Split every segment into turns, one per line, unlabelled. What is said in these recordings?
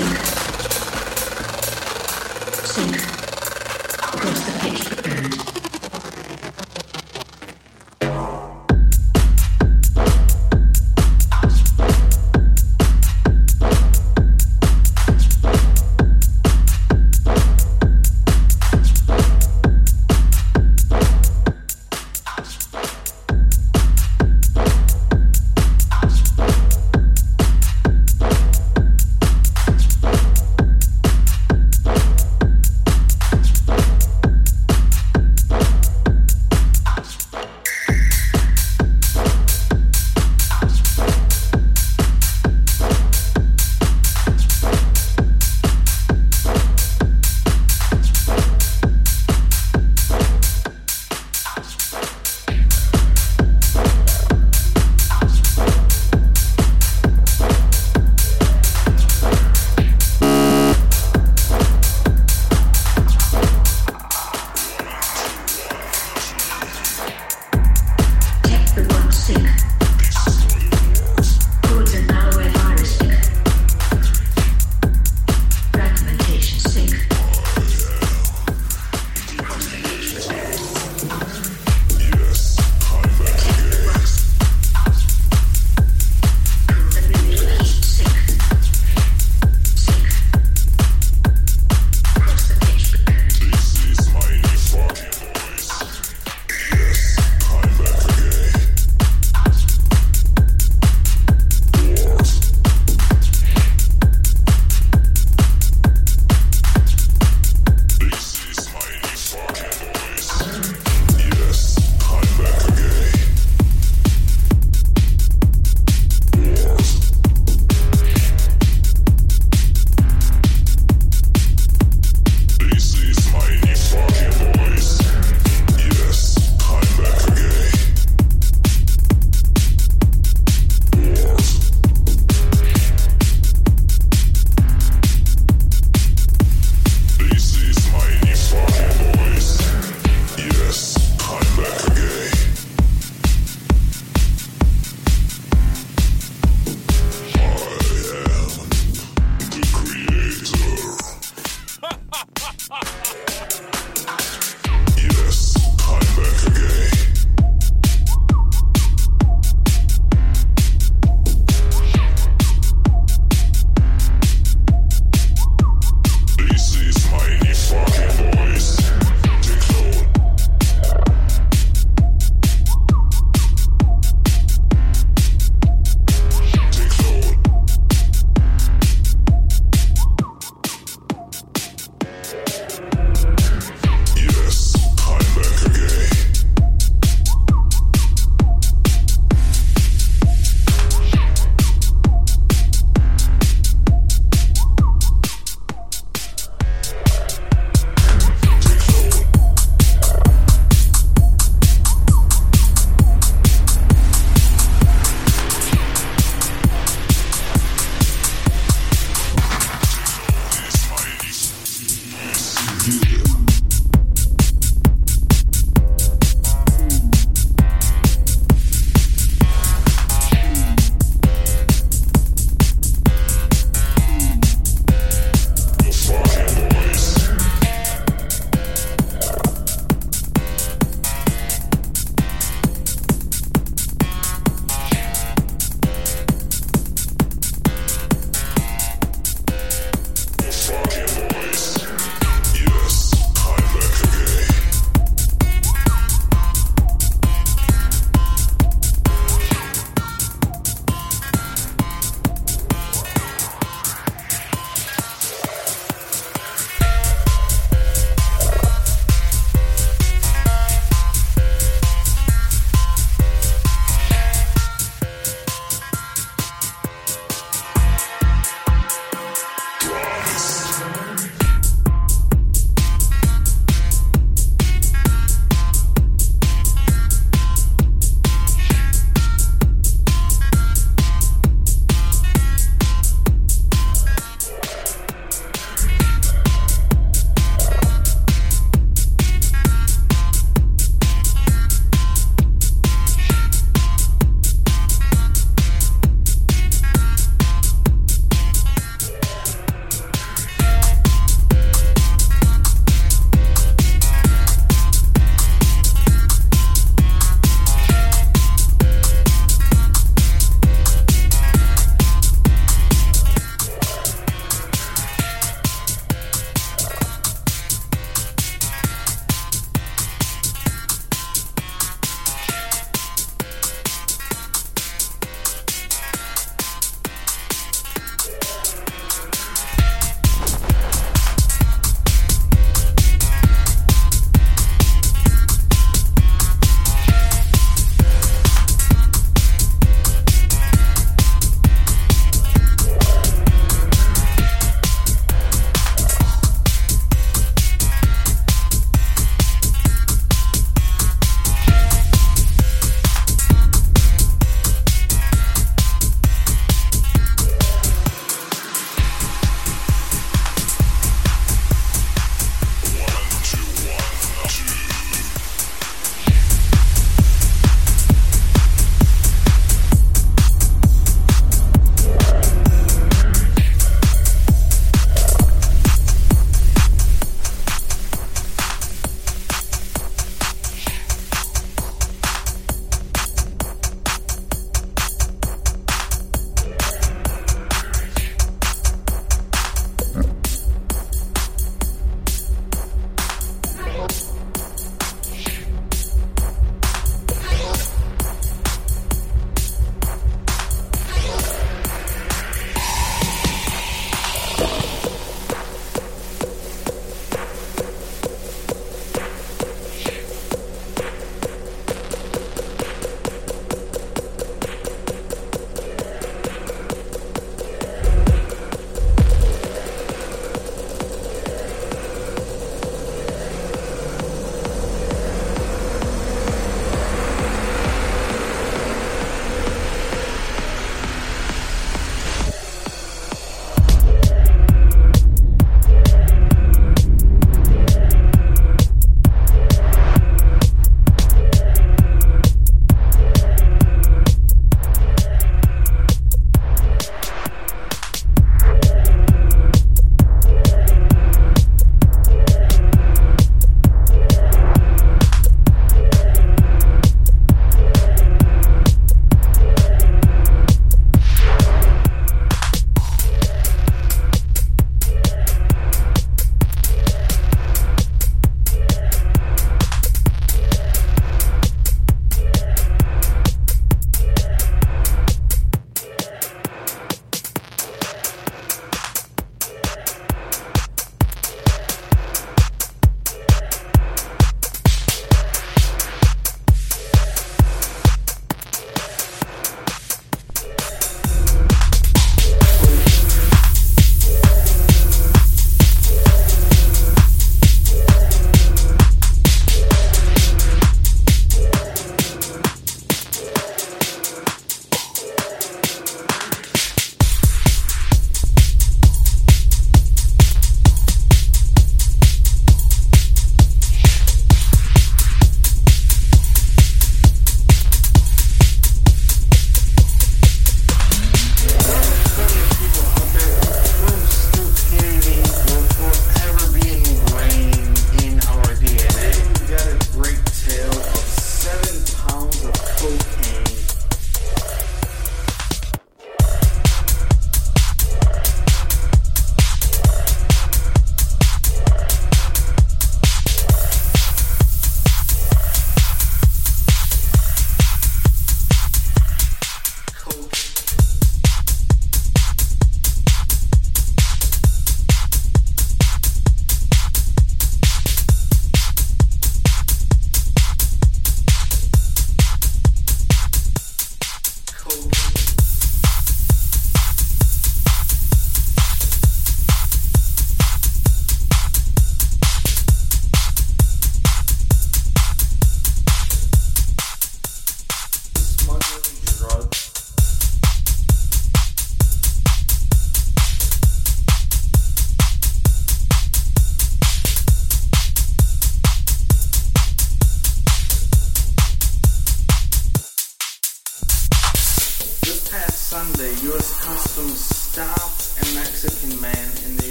Sim. Sim.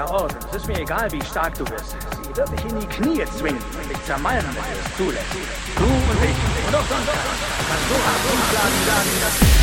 Ort und es ist mir egal, wie stark du bist. Sie wird dich in die Knie zwingen und dich zermalmen, wenn du es zulässt. Du und ich und auch sonst kannst du hart umschlagen, sagen, dass...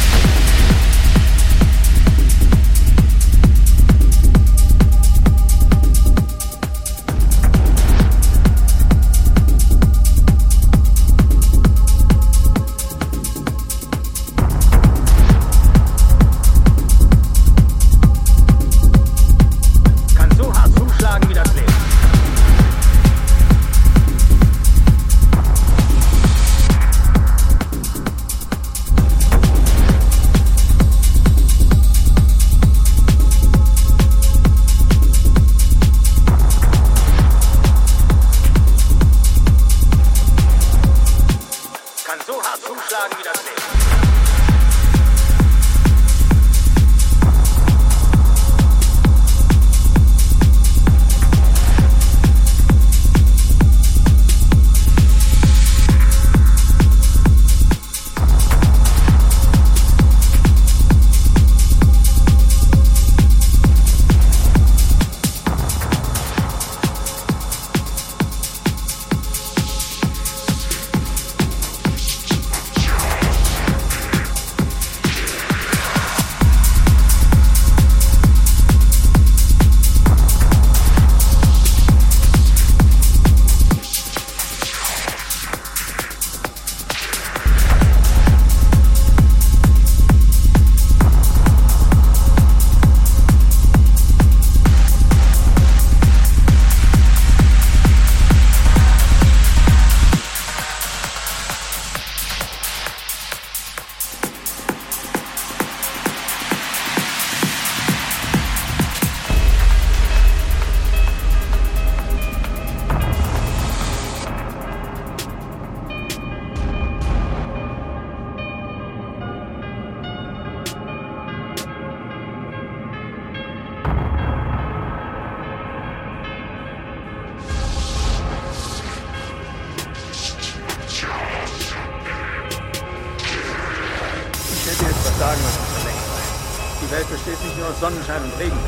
Sonnenschein und Regen.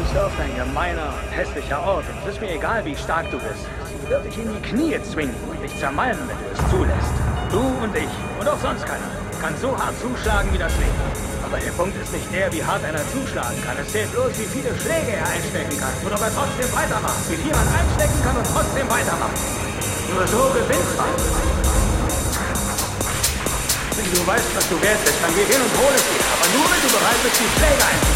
Ist oft ein gemeiner hässlicher Ort es ist mir egal, wie stark du bist. Sie wird dich in die Knie zwingen und dich zermalmen, wenn du es zulässt. Du und ich und auch sonst keiner kann so hart zuschlagen wie das Leben. Aber der Punkt ist nicht der, wie hart einer zuschlagen kann. Es zählt bloß, wie viele Schläge er einstecken kann und ob er trotzdem weitermacht. Wie viel man einstecken kann und trotzdem weitermacht. Nur so gewinnt man. Wenn du weißt, was du wert bist, dann geh hin und hol es dir. Aber nur, wenn du bereit bist, die Schläge einzustecken.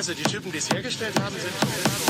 Also die Typen, die es hergestellt haben, sind...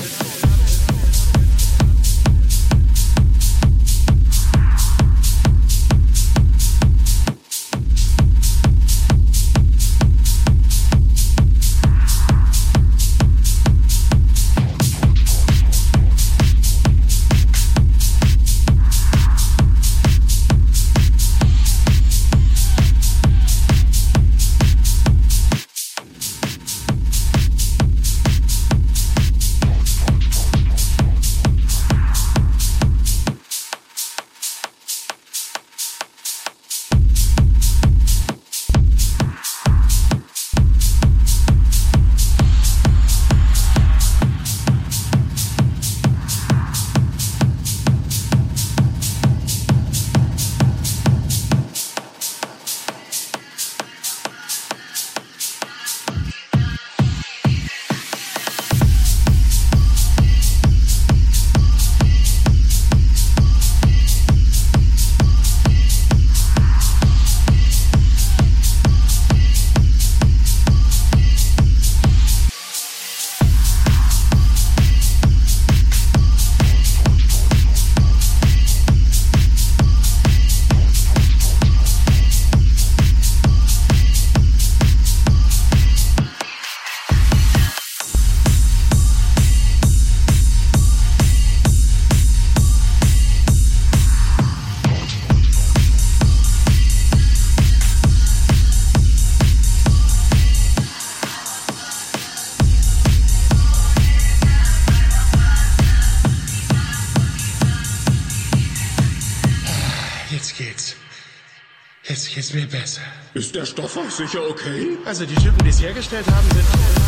der Stoff auch sicher okay?
Also die Typen, die es hergestellt haben, sind...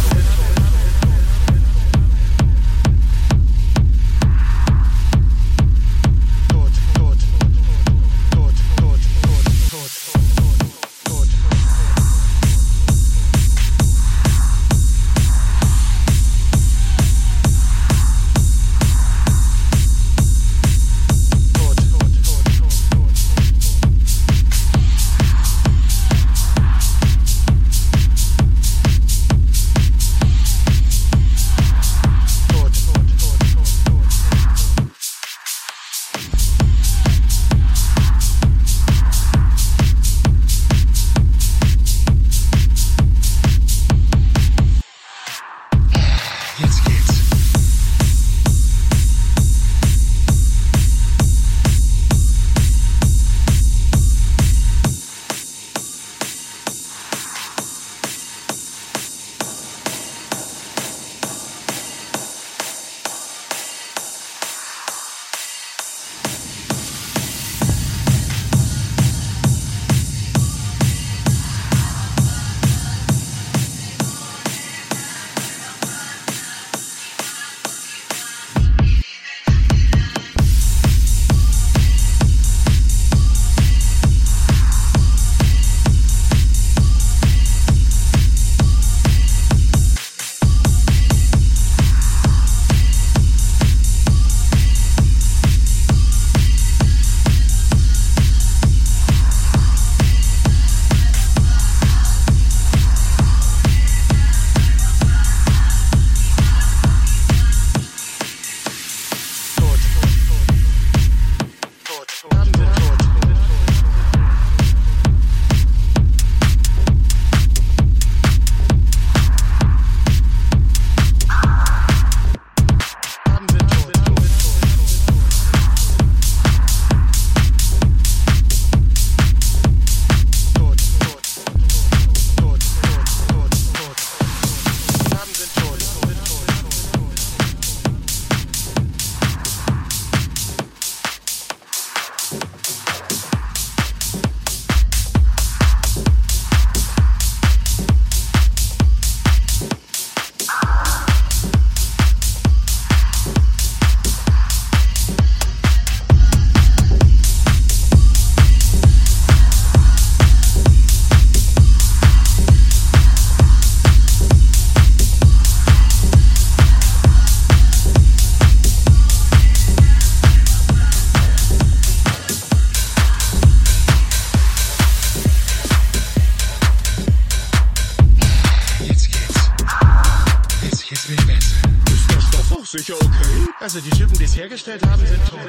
sicher okay. Also die Typen, die es hergestellt haben, sind tot.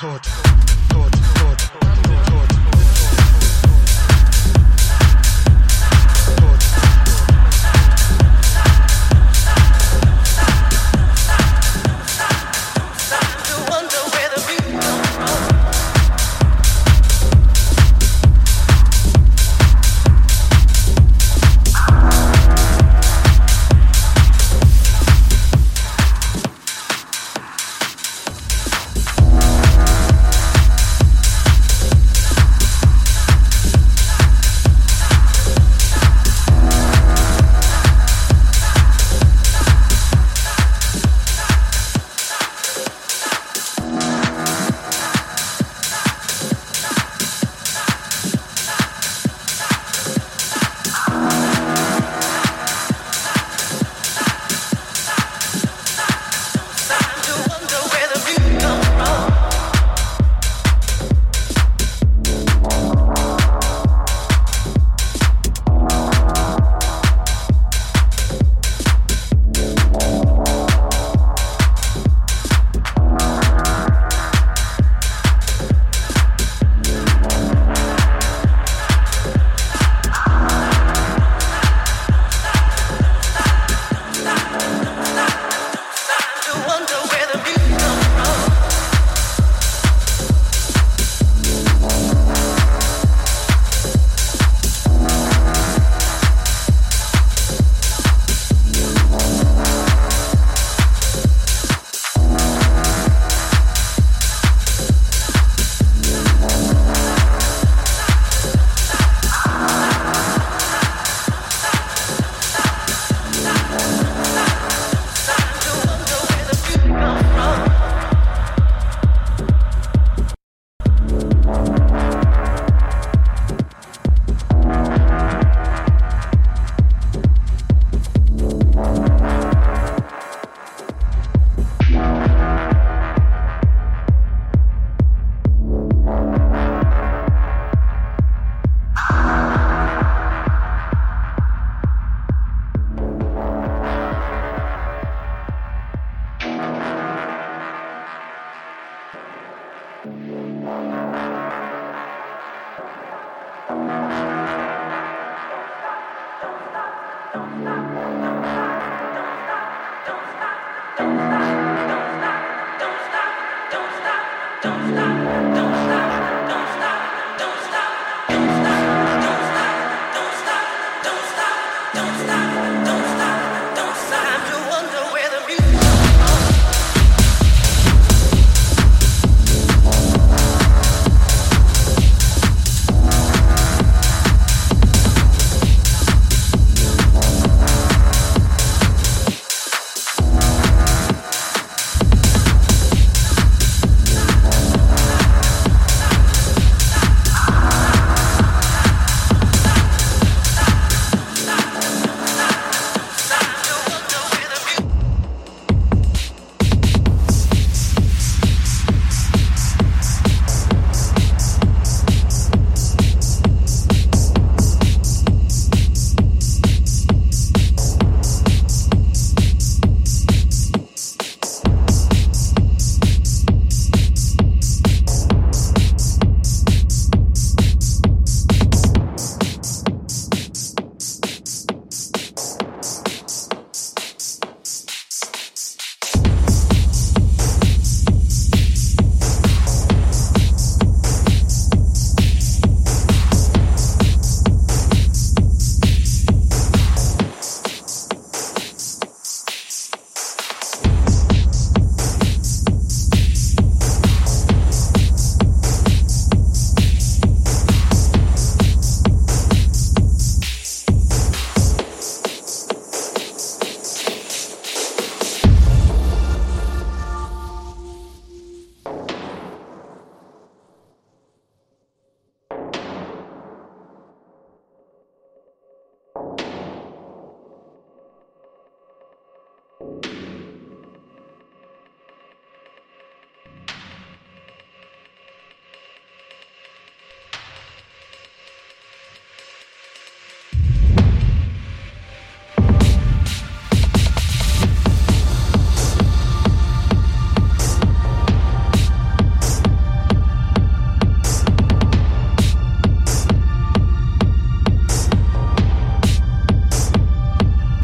Tot.